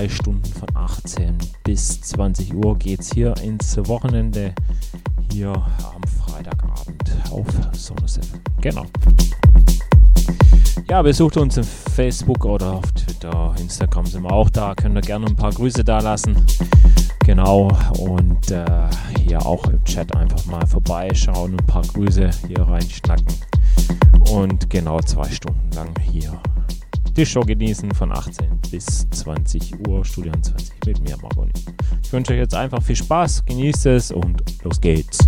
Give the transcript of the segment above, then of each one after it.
Zwei Stunden von 18 bis 20 Uhr geht's hier ins Wochenende. Hier am Freitagabend auf Sonus FM. Genau. Ja, besucht uns im Facebook oder auf Twitter, Instagram sind wir auch da. Könnt ihr gerne ein paar Grüße da lassen. Genau, und äh, hier auch im Chat einfach mal vorbeischauen, ein paar Grüße hier reinschnacken. Und genau zwei Stunden lang hier die Show genießen von 18 bis 20 Uhr, Studio 20 mit mir, Margoni. Ich wünsche euch jetzt einfach viel Spaß, genießt es und los geht's.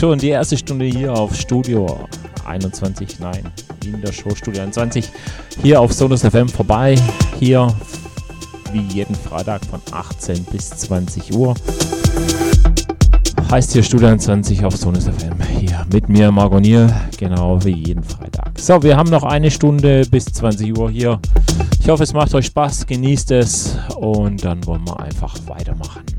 Schon die erste Stunde hier auf Studio 21, nein, in der Show Studio 21, hier auf Sonus FM vorbei. Hier wie jeden Freitag von 18 bis 20 Uhr. Heißt hier Studio 21 auf Sonus FM. Hier mit mir, Margonier, genau wie jeden Freitag. So, wir haben noch eine Stunde bis 20 Uhr hier. Ich hoffe, es macht euch Spaß, genießt es und dann wollen wir einfach weitermachen.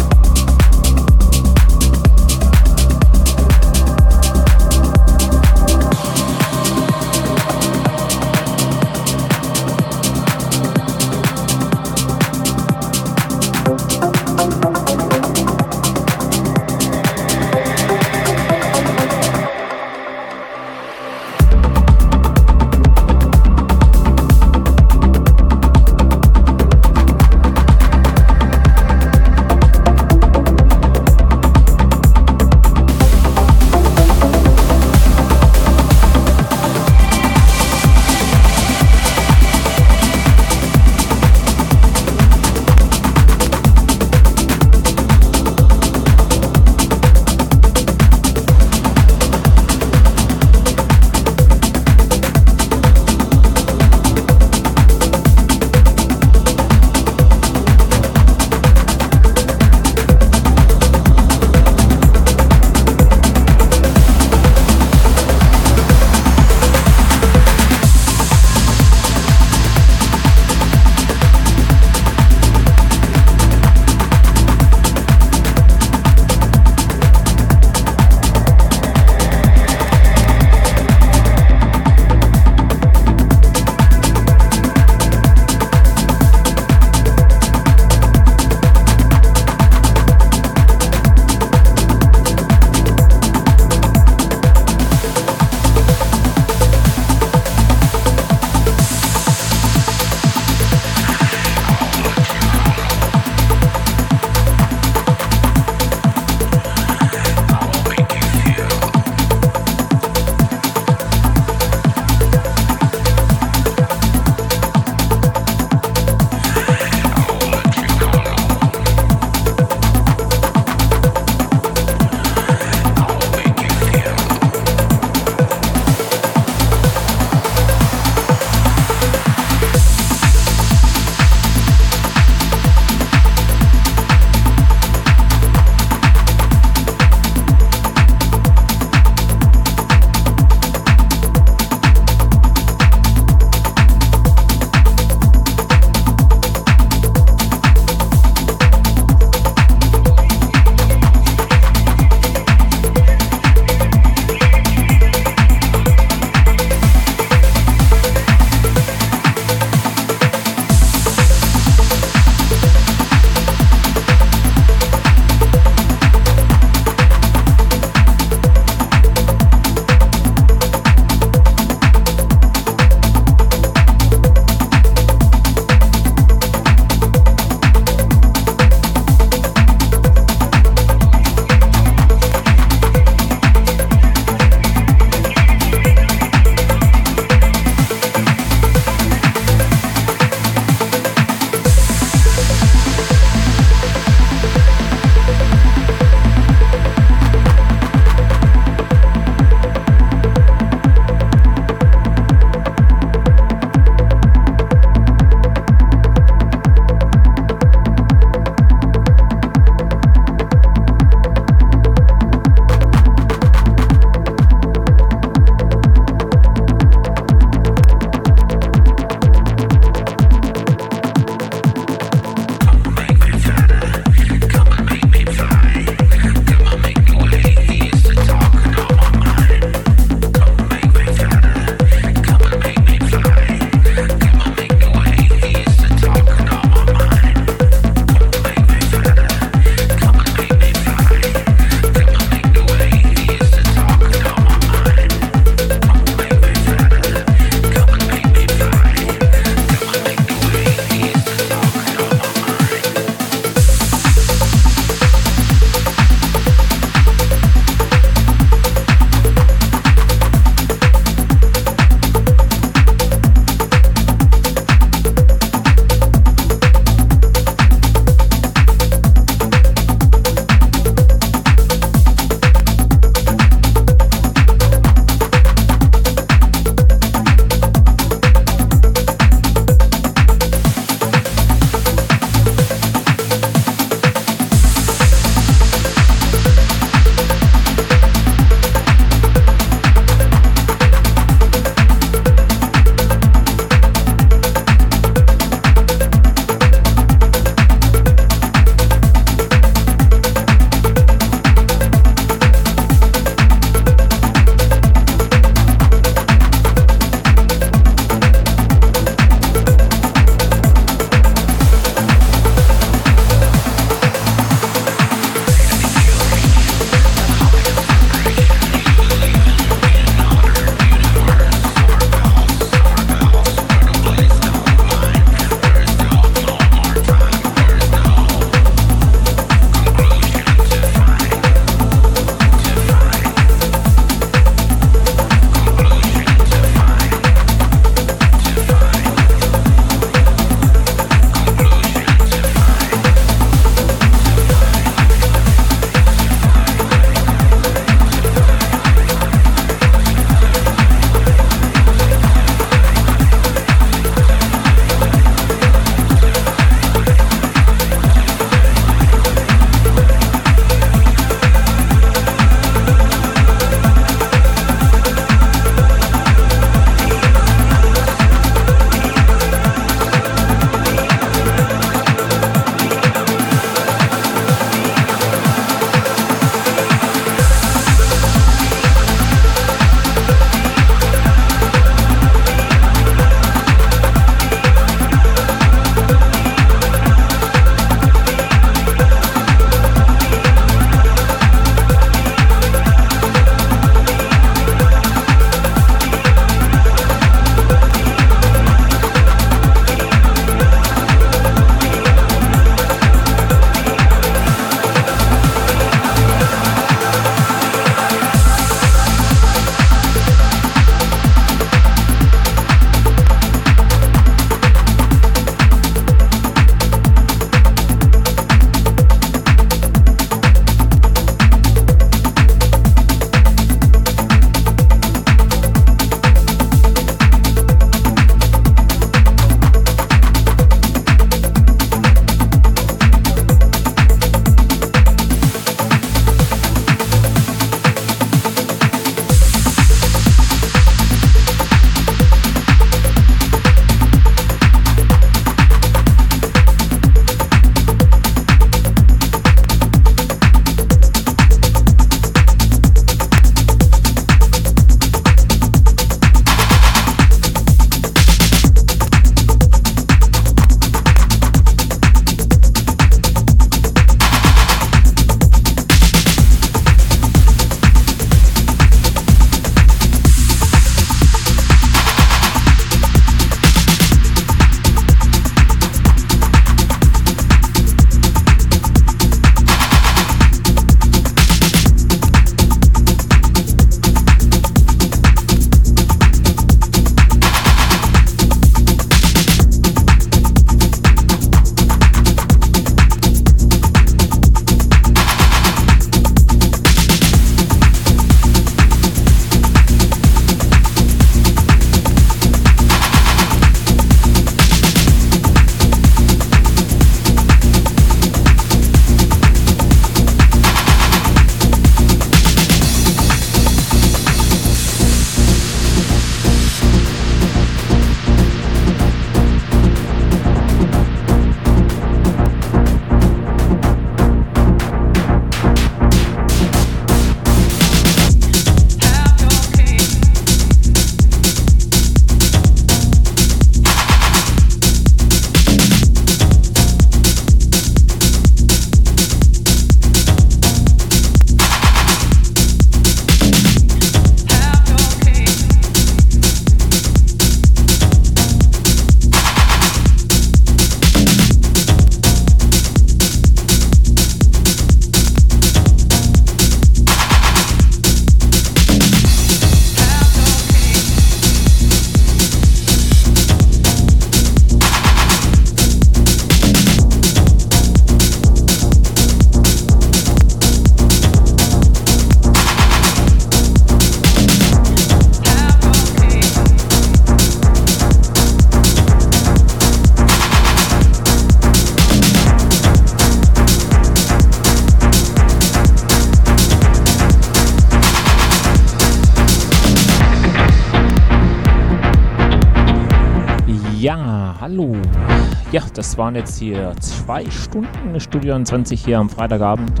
Ja, das waren jetzt hier zwei Stunden Studio 20 hier am Freitagabend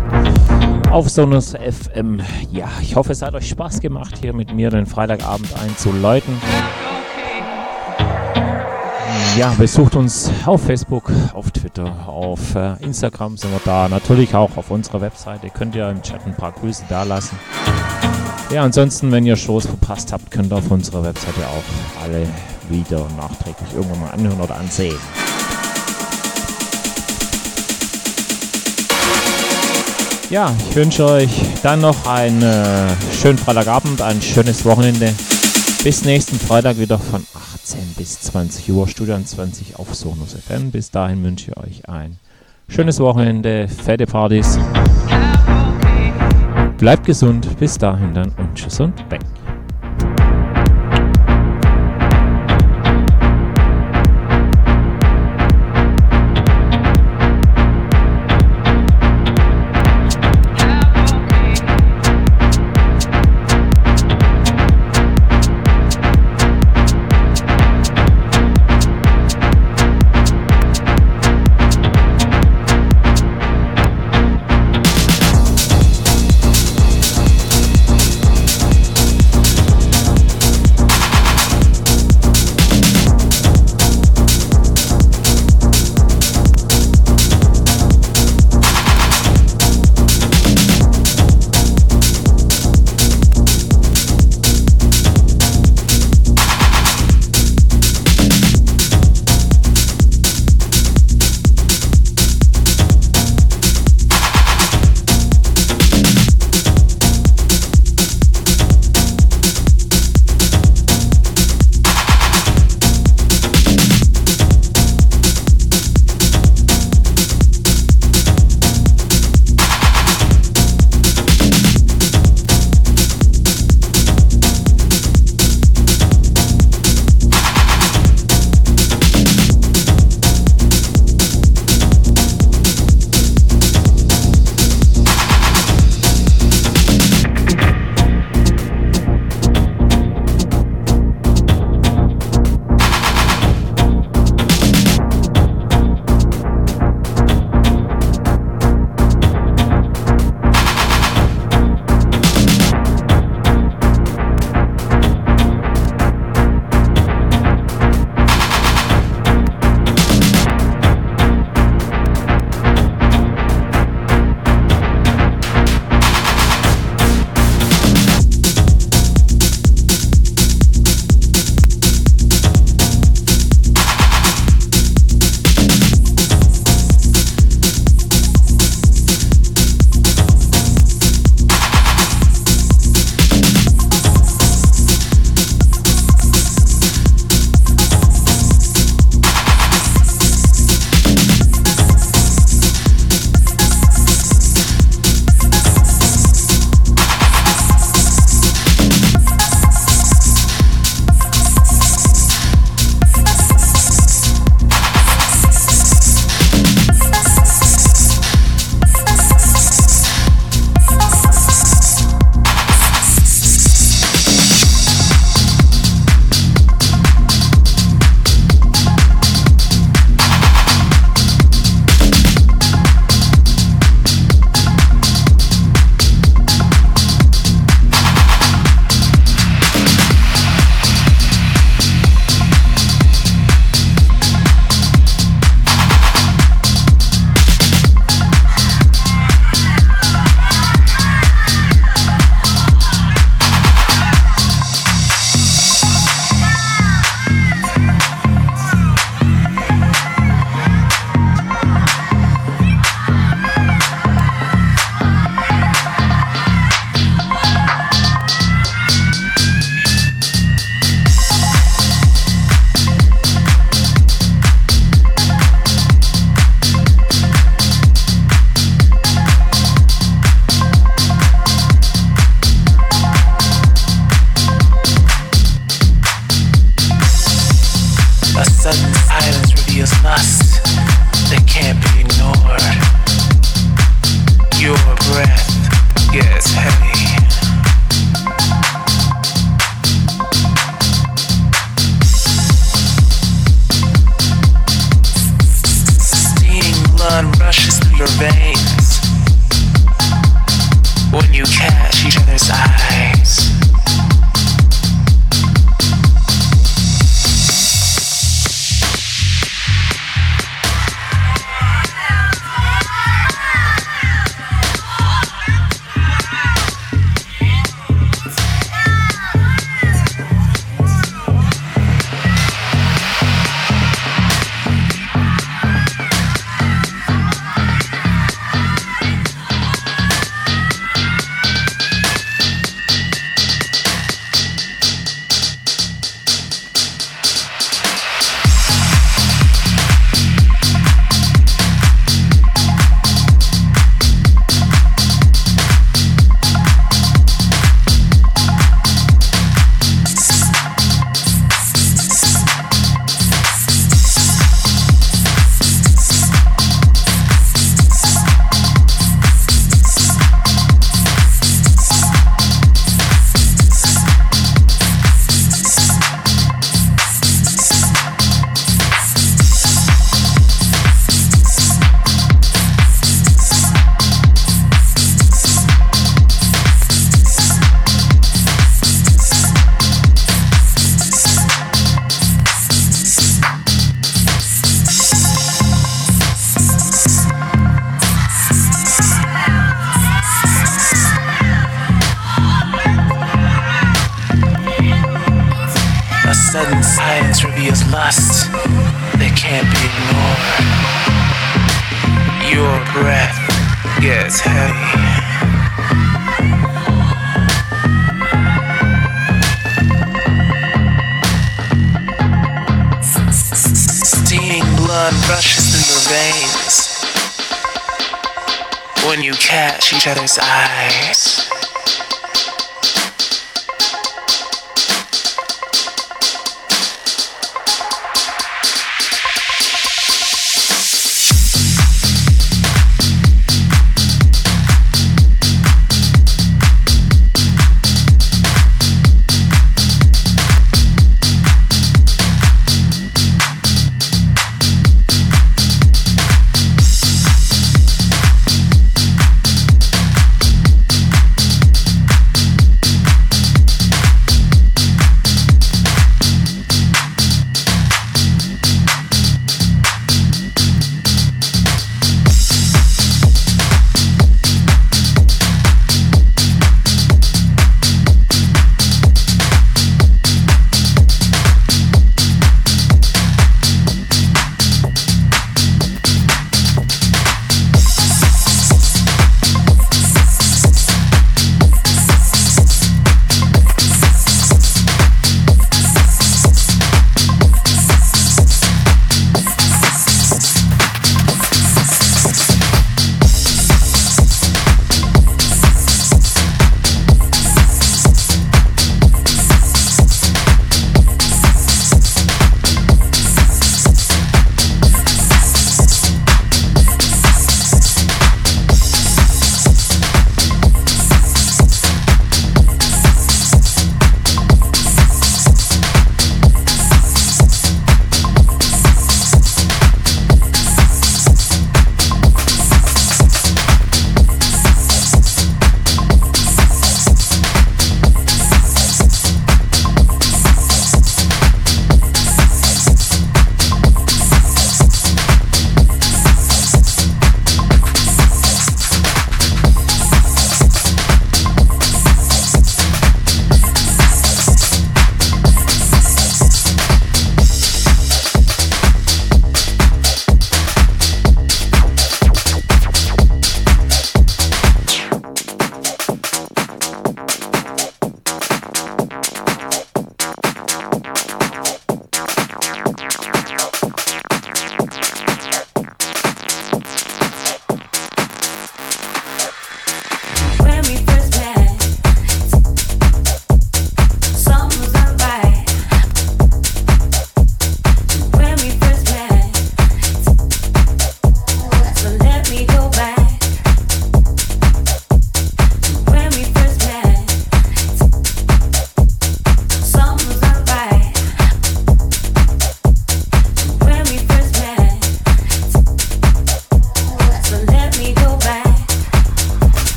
auf Sonus FM. Ja, ich hoffe, es hat euch Spaß gemacht, hier mit mir den Freitagabend einzuläuten. Ja, besucht uns auf Facebook, auf Twitter, auf äh, Instagram sind wir da. Natürlich auch auf unserer Webseite. Könnt ihr im Chat ein paar Grüße da lassen. Ja, ansonsten, wenn ihr Shows verpasst habt, könnt ihr auf unserer Webseite auch alle wieder nachträglich irgendwann mal anhören oder ansehen. Ja, ich wünsche euch dann noch einen äh, schönen Freitagabend, ein schönes Wochenende. Bis nächsten Freitag wieder von 18 bis 20 Uhr, Studio 20 auf Sonus FM. Bis dahin wünsche ich euch ein schönes Wochenende, fette Partys. Bleibt gesund, bis dahin dann und tschüss und weg.